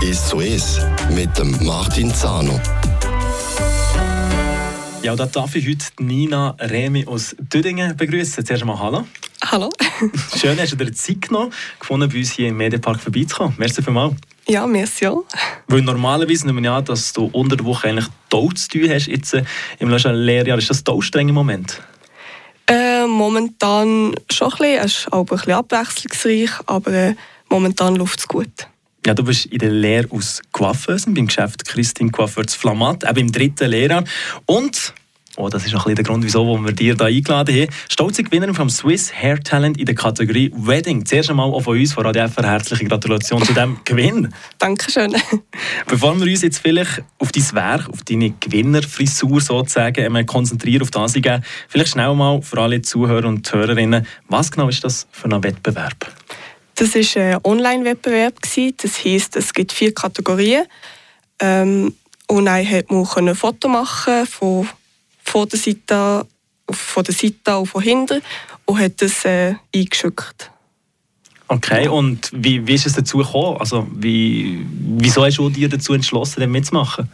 Ist so ist mit dem Martin Zano. Ja, da darf ich heute Nina Remi aus Düdingen begrüßen. Zuerst einmal Hallo. Hallo. Schön, hast du dir Zeit genommen, gefunden, bei uns hier im Medienpark vorbeizukommen. Merci vielmals. Ja, merci auch. Weil normalerweise nehmen wir an, dass du unter der Woche eigentlich toll zu tun hast. Jetzt äh, im Lehrjahr ist das ein strenger Moment? Äh, momentan schon ein bisschen. Es ist auch ein bisschen abwechslungsreich, aber äh, momentan läuft es gut. Ja, du bist in der Lehre aus Coiffeuse beim Geschäft Christine Coiffeurs Flamat, eben im dritten Lehrjahr. Und Oh, das ist auch ein der Grund, wieso wir dir hier eingeladen haben. Stolze Gewinnerin vom Swiss Hair Talent in der Kategorie Wedding. Zuerst einmal auch von uns, von FR, herzliche Gratulation zu diesem Gewinn. Dankeschön. Bevor wir uns jetzt vielleicht auf dein Werk, auf deine Gewinnerfrisur sozusagen konzentrieren, auf das gehen, vielleicht schnell mal für alle Zuhörer und Hörerinnen, was genau ist das für ein Wettbewerb? Das war ein Online-Wettbewerb. Das heisst, es gibt vier Kategorien. Ähm, und dann konnte man ein Foto machen von von der Seite, von der Seite und von hinten und hat das äh, eingeschickt. Okay, und wie, wie ist es dazu gekommen? Also, wie, wieso hast du dir dazu entschlossen, das mitzumachen?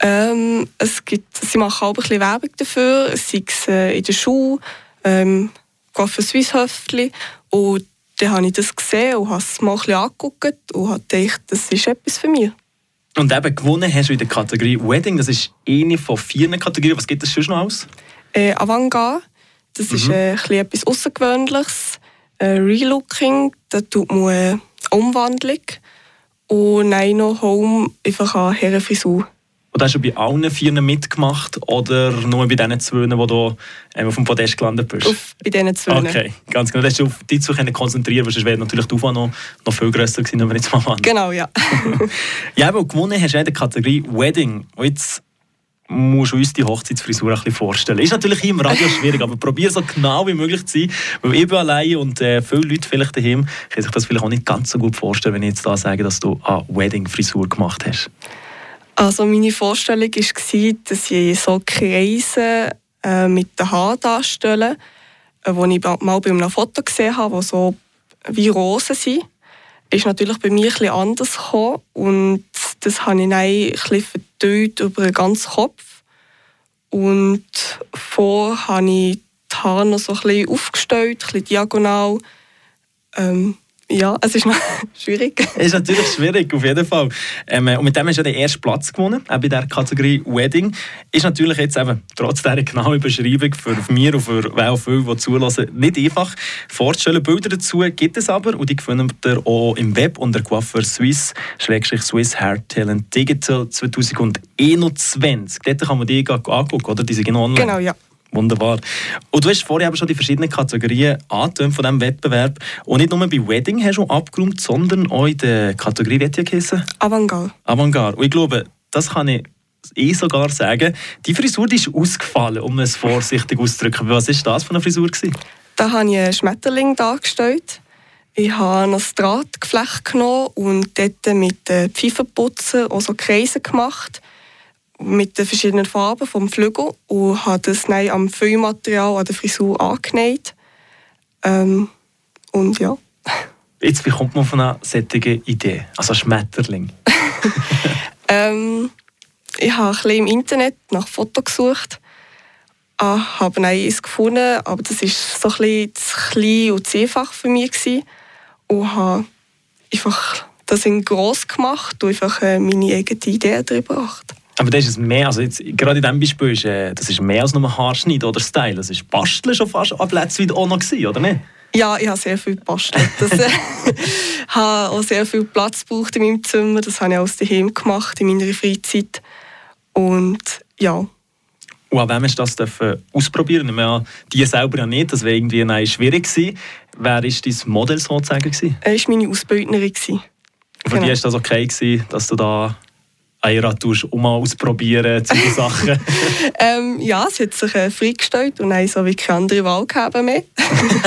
Ähm, es gibt, sie machen auch ein bisschen Werbung dafür, sei es äh, in der Schule, ähm, für Swiss Höftli. Und dann habe ich das gesehen und habe es mal ein bisschen angeguckt und habe gedacht, das ist etwas für mich. Und eben gewonnen hast du in der Kategorie Wedding. Das ist eine von vier Kategorien. Was gibt es sonst noch aus? Äh, Avantgarde. Das mhm. ist äh, etwas Außergewöhnliches. Äh, Relooking. Da tut man äh, Umwandlung. Und nein, noch Home einfach eine Herrenfrisur. Und hast du bei allen vier mitgemacht oder nur bei diesen zwei, wo du auf dem Podest gelandet bist? Auf, bei diesen zwei. Okay, ganz genau. Da hast du auf die zwei konzentrieren weil sonst wäre natürlich die Aufwand noch, noch viel grösser gewesen, wenn wir jetzt mal waren. Genau, ja. ja, aber gewonnen hast du in der Kategorie Wedding. Und jetzt musst du uns die Hochzeitsfrisur ein bisschen vorstellen. Ist natürlich im Radio schwierig, aber probier so genau wie möglich zu sein, weil ich bin allein und äh, viele Leute vielleicht daheim können sich das vielleicht auch nicht ganz so gut vorstellen, wenn ich jetzt da sage, dass du eine Wedding-Frisur gemacht hast. Also meine Vorstellung war, dass ich so Kreise äh, mit den Haaren darstelle, äh, wo ich mal bei einem Foto gesehen habe, die so wie Rosen sind. Ist natürlich bei mir etwas anders gekommen und das habe ich dann ein verteilt über den ganzen Kopf. Und vor habe ich die Haare noch so ein bisschen aufgestellt, ein bisschen diagonal. Ähm, ja, es ist noch schwierig. Es ist natürlich schwierig, auf jeden Fall. Ähm, und mit dem hast du ja den ersten Platz gewonnen, auch bei der Kategorie Wedding. Ist natürlich jetzt eben, trotz dieser genauen Beschreibung für mich und für auch viele, die zulassen, nicht einfach vorzustellen. Bilder dazu gibt es aber und die findet ihr auch im Web unter Coiffeur Swiss, Schrägstrich Swiss Hair Talent Digital 2021. Dort kann man die angucken, oder? Die sind genau online. Genau, ja. Wunderbar. Und du hast vorher aber schon die verschiedenen Kategorien angetönt von diesem Wettbewerb. Und nicht nur bei Wedding hast du abgeräumt, sondern auch in der Kategorie, wie geheißen? Avantgarde. Avantgarde. Und ich glaube, das kann ich eh sogar sagen, die Frisur die ist ausgefallen, um es vorsichtig auszudrücken. Was war das für eine Frisur? Gewesen? Da habe ich einen Schmetterling dargestellt. Ich habe ein Drahtgeflecht genommen und dort mit Pfeifenputzen auch so Kreise gemacht mit den verschiedenen Farben vom Flügel und habe das dann am Füllmaterial an der Frisur angenäht. Ähm, und ja. Jetzt, wie kommt man von einer solchen Idee? Also Schmetterling? ähm, ich habe ein bisschen im Internet nach Fotos gesucht. Ah, habe eins gefunden, aber das war so ein bisschen zu klein und zu einfach für mich. Gewesen. Und habe einfach das in gross gemacht und einfach äh, meine eigene Idee darüber gebracht. Aber das ist mehr, also jetzt, gerade in diesem Beispiel, ist, äh, das ist mehr als nur Haarschnitt oder Style. Das ist Basteln schon fast ab letztem auch noch gewesen, oder nicht? Ja, ich habe sehr viel gebastelt. Ich äh, habe auch sehr viel Platz gebraucht in meinem Zimmer. Das habe ich aus daheim gemacht in meiner Freizeit. Und ja. Und an wem hast du das dürfen ausprobieren? Ich meine, die selber ja nicht, das wäre irgendwie nein, schwierig gewesen. Wer war dein Modell sozusagen? Gewesen? Er war meine Ausbildnerin. Für genau. die war das okay, gewesen, dass du da Heirat um ausprobieren, solche Sachen? ähm, ja, sie hat sich äh, freigestellt und dann so wie keine andere Wahl gehabt mehr.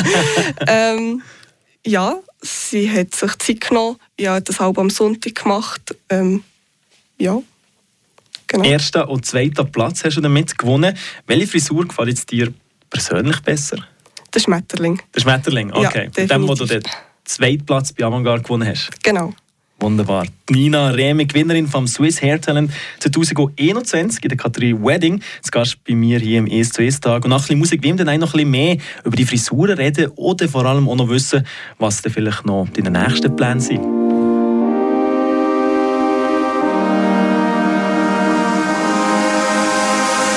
ähm, ja, sie hat sich Zeit genommen. Ich habe das halb am Sonntag gemacht. Ähm, ja, genau. Erster und zweiter Platz hast du damit gewonnen. Welche Frisur gefällt dir persönlich besser? Der Schmetterling. Der Schmetterling, okay. Ja, Dem, wo du dort zweiten Platz bei Avantgarde gewonnen hast. Genau. Wunderbar. Nina Rehme, Gewinnerin vom Swiss Hair Talent 2021 in der Kategorie Wedding. Das Gast bei mir hier im es zu es Tag. Und nach ein bisschen Musik, dann auch noch ein bisschen mehr über die Frisuren reden oder vor allem auch noch wissen, was denn vielleicht noch deine nächsten Pläne sind.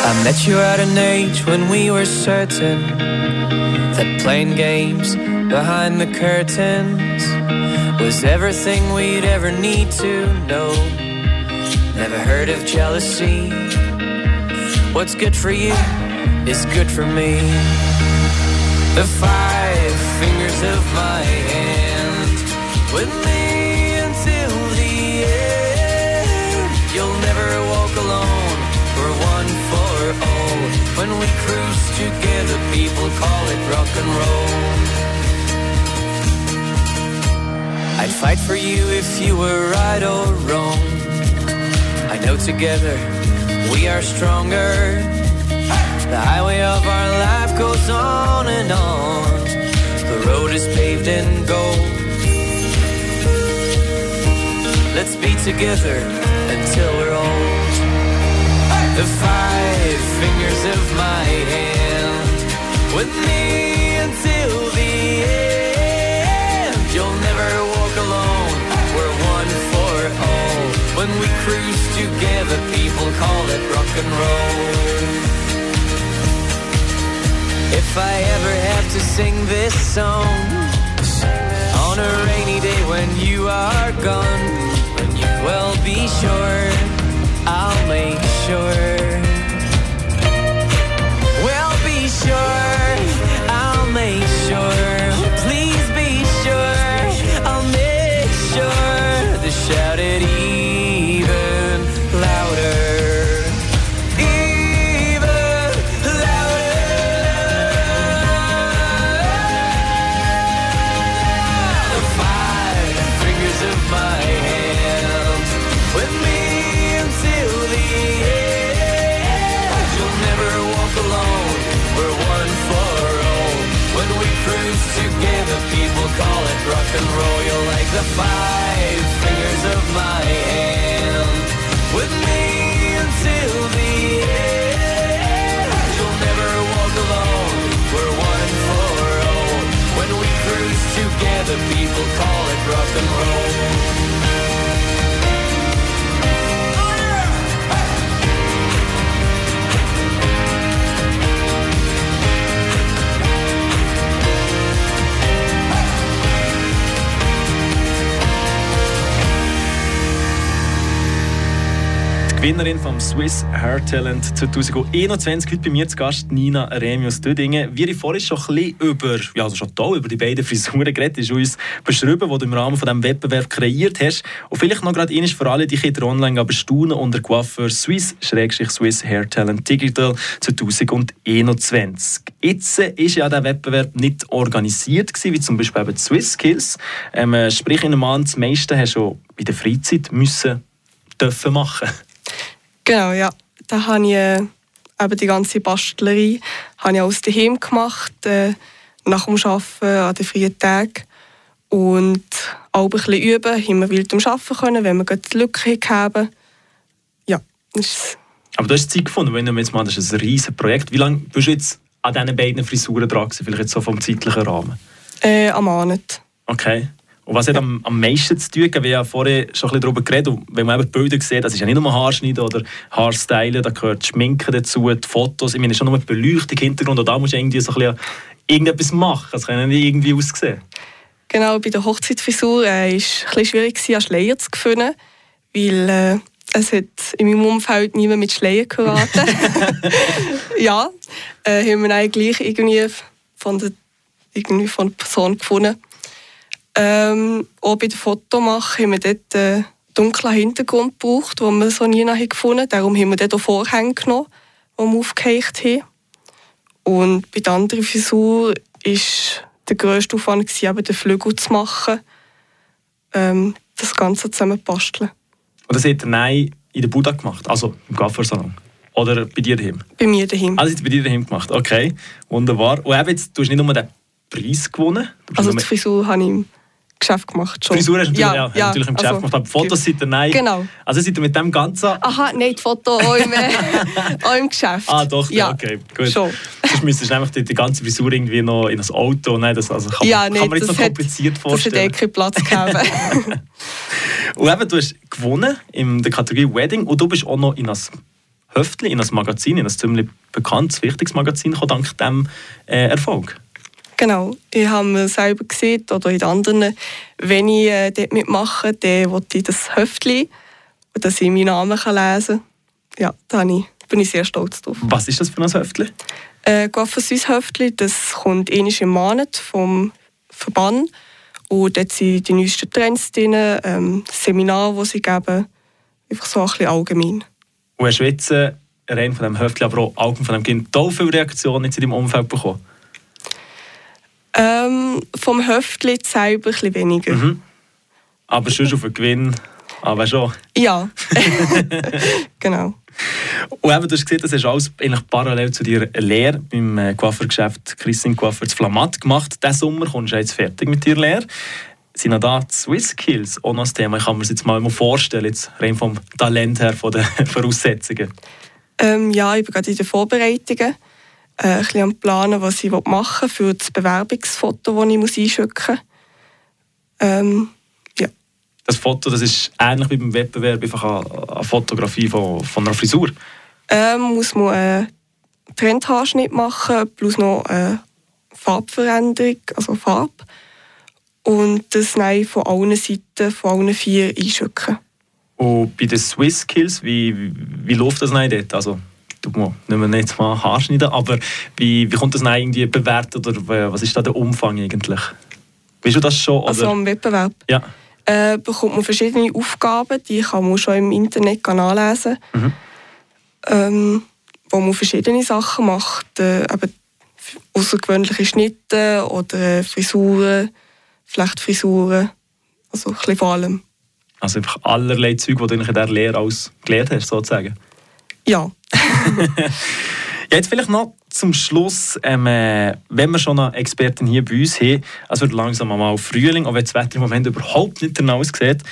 I met you at an age when we were certain that playing games behind the curtains was everything we'd ever need to know. Never heard of jealousy. What's good for you is good for me. The five fingers of my hand with me until the end. You'll never walk alone. We're one for all. When we cruise together, people call it rock and roll. I'd fight for you if you were right or wrong. I know together we are stronger. The highway of our life goes on and on. The road is paved in gold. Let's be together until we're old. The five fingers of my hand with me until cruise together, people call it rock and roll. If I ever have to sing this song on a rainy day when you are gone, well, be sure I'll make sure. Well, be sure and roll you like the five fingers of my hand with me until the end. You'll never walk alone. We're one for all. When we cruise together, people call it rock and roll. Gewinnerin vom Swiss Hair Talent 2021. Heute bei mir zu Gast Nina Remius Dödingen. Wir haben vorhin schon ein bisschen über, ja, also schon toll, über die beiden Frisuren geredet. Das ist uns beschrieben, die du im Rahmen von diesem Wettbewerb kreiert hast. Und vielleicht noch gerade für alle, die Kinder online aber staunen unter Coiffeur Swiss, Swiss Hair Talent Digital 2021. Jetzt ist ja der Wettbewerb nicht organisiert gewesen, wie zum Beispiel eben Swiss Skills. Ähm, sprich, in einem Mann, das meiste hast du schon in der Freizeit müssen dürfen machen Genau, ja. Da habe ich äh, eben die ganze Bastlerei habe ich aus daheim gemacht, äh, nach dem Arbeiten an den freien Tagen. Und auch ein bisschen üben, wir wild am Arbeiten können, wenn wir die Lücke haben. Ja, das Aber du hast Zeit gefunden, wenn du jetzt mal, das ist ein riesiges Projekt. Wie lange bist du jetzt an diesen beiden Frisuren dran Vielleicht jetzt so vom zeitlichen Rahmen? Äh, am Monat. Okay. Und was hat am, am meisten zu tun? Wir haben ja vorher schon ein bisschen darüber geredet. Und wenn man eben die Bilder sieht, das ist ja nicht nur Haarschneiden oder Haarstylen, da gehört Schminken dazu, die Fotos. Ich meine, schon nur die Beleuchtung im Hintergrund. Und da musst du irgendwie so ein bisschen irgendetwas machen. Das kann ja nicht irgendwie aussehen. Genau, bei der Hochzeitfrisur war äh, es ein schwierig, einen Schleier zu finden. Weil äh, es hat in meinem Umfeld niemand mit Schleier geraten. ja, äh, haben wir eigentlich irgendwie von der, irgendwie von der Person gefunden ähm, auch bei der Fotomache haben wir dort einen dunklen Hintergrund gebraucht, den wir so nie gefunden haben. Darum haben wir dort auch Vorhänge genommen, die wir aufgehängt haben. Und bei der anderen Frisur war der grösste Aufwand, eben den Flügel zu machen, ähm, das Ganze zusammen zu basteln. Und das hat er in der Buddha gemacht, also im Gaffersalon? Oder bei dir daheim? Bei mir daheim. Also bei dir daheim gemacht, okay. Wunderbar. Und eben jetzt, du hast nicht nur den Preis gewonnen. Also die Frisur habe ich Geschäft gemacht. Schon. Frisur hast du natürlich, ja, ja, natürlich im Geschäft also, gemacht, aber Fotos sind ihr nein. Genau. Also seid ihr mit dem Ganzen... Aha, nein, die Fotos auch im, auch im Geschäft. Ah doch, ja. okay, gut. Schon. Sonst müsstest du einfach die, die, ganze Frisur irgendwie noch in ein Auto... Nein, das also kann, ja, man, nee, kann man jetzt noch kompliziert hat, vorstellen. Das eh keinen Platz gehabt. und eben, du hast gewonnen in der Kategorie Wedding und du bist auch noch in ein Höftli, in ein Magazin, in ein ziemlich bekanntes, wichtiges Magazin gekommen, dank diesem äh, Erfolg. Genau, ich habe mir selber gesehen, oder in anderen, wenn ich äh, dort mitmache, dann wollte ich das Höftli, dass ich meinen Namen kann lesen kann. Ja, da bin ich sehr stolz drauf. Was ist das für ein Höftli? Äh, Süß Höftli, das kommt einmal im Monat vom Verband. Und dort sind die neuesten Trends drin, ähm, Seminare, die sie geben. Einfach so ein bisschen allgemein. Und hast du jetzt äh, rein von dem Höftli, aber auch Augen von dem Kind, total viele Reaktionen in deinem Umfeld bekommen? Ähm, vom Höftli selber ein bisschen weniger. Mhm. Aber schon auf den Gewinn, aber schon. Ja, genau. Und eben, du hast gesehen, das hast du alles eigentlich parallel zu deiner Lehre beim äh, Coiffeurgeschäft Christine Coiffeur zu Flamatt gemacht. Diesen Sommer kommst du jetzt fertig mit deiner Lehre. Sind auch da die Swiss Skills auch noch das Thema? Ich kann mir das jetzt mal vorstellen, jetzt rein vom Talent her, von den Voraussetzungen. Ähm, ja, ich bin gerade in den Vorbereitungen äh, ein bisschen am Planen, was ich machen will für das Bewerbungsfoto, das ich einschicken muss. Ähm, ja. Das Foto das ist ähnlich wie beim Wettbewerb einfach eine, eine Fotografie von, von einer Frisur? Ähm, muss man einen Trendhaarschnitt machen, plus noch eine Farbveränderung, also Farbe. Und das nein, von allen Seiten, von allen vier einschicken. Und bei den Swiss Skills, wie, wie, läuft das dort? Also nehmen wir jetzt mal Haarschneiden, aber wie, wie kommt das irgendwie bewertet oder was ist da der Umfang eigentlich? Weißt du das schon? Oder? Also am Wettbewerb? Ja. Äh, bekommt man verschiedene Aufgaben, die kann man schon im Internet nachlesen, mhm. ähm, wo man verschiedene Sachen macht, äh, eben außergewöhnliche Schnitte oder äh, Frisuren, Flechtfrisuren, also ein bisschen vor allem. Also einfach allerlei Zeug, die du in dieser Lehre alles gelernt hast, sozusagen? Ja. Jetzt vielleicht noch zum Schluss, ähm, äh, wenn wir schon eine Expertin hier bei uns haben, also wird langsam mal Frühling, auch wenn das Wetter im Moment überhaupt nicht danach aussieht,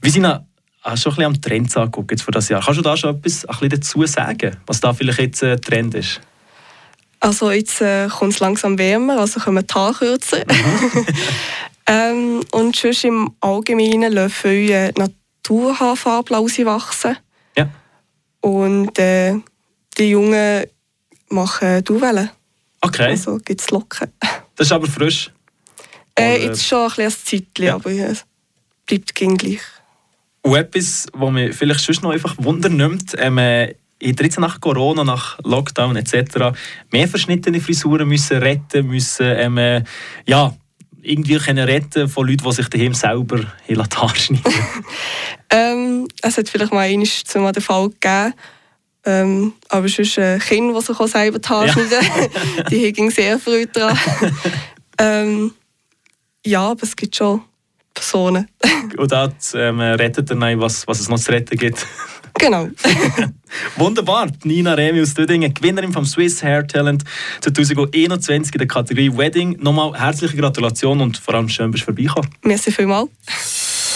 wie sind noch Hast du schon ein bisschen am Trend angeguckt jetzt für das Jahr? Kannst du da schon etwas ein bisschen dazu sagen, was da vielleicht jetzt äh, Trend ist? Also jetzt äh, kommt es langsam wärmer, also kommen die Haare kürzer. Mhm. ähm, und sonst im Allgemeinen lassen viele Naturhaarfarben rauswachsen. Ja. Und äh, die Jungen machen Duwellen. Okay. Also gibt es Locken. Das ist aber frisch? Äh, jetzt schon ein, ein Zeitchen, ja. aber es bleibt gleich. Und etwas, was mich vielleicht sonst noch einfach Wunder nimmt, ähm, äh, in jetzt nach Corona, nach Lockdown etc. mehr verschnittene Frisuren müssen retten, müssen ähm, äh, ja, irgendwie können retten von Leuten, die sich daheim selber in Haare schneiden? ähm, es hat vielleicht mal zu den Fall gegeben, ähm, aber sonst äh, Kinder, die sich auch selber die Haare schneiden, ja. die hegen sehr früh dran. ähm, ja, aber es gibt schon Personen. Und das ähm, rettet dann was, was es noch zu retten gibt. Genau. Wunderbar. Nina Remi aus Dödingen, Gewinnerin vom Swiss Hair Talent 2021 in der Kategorie Wedding. Nochmal herzliche Gratulation und vor allem schön, dass du vorbeigekommen. Merci vielmals.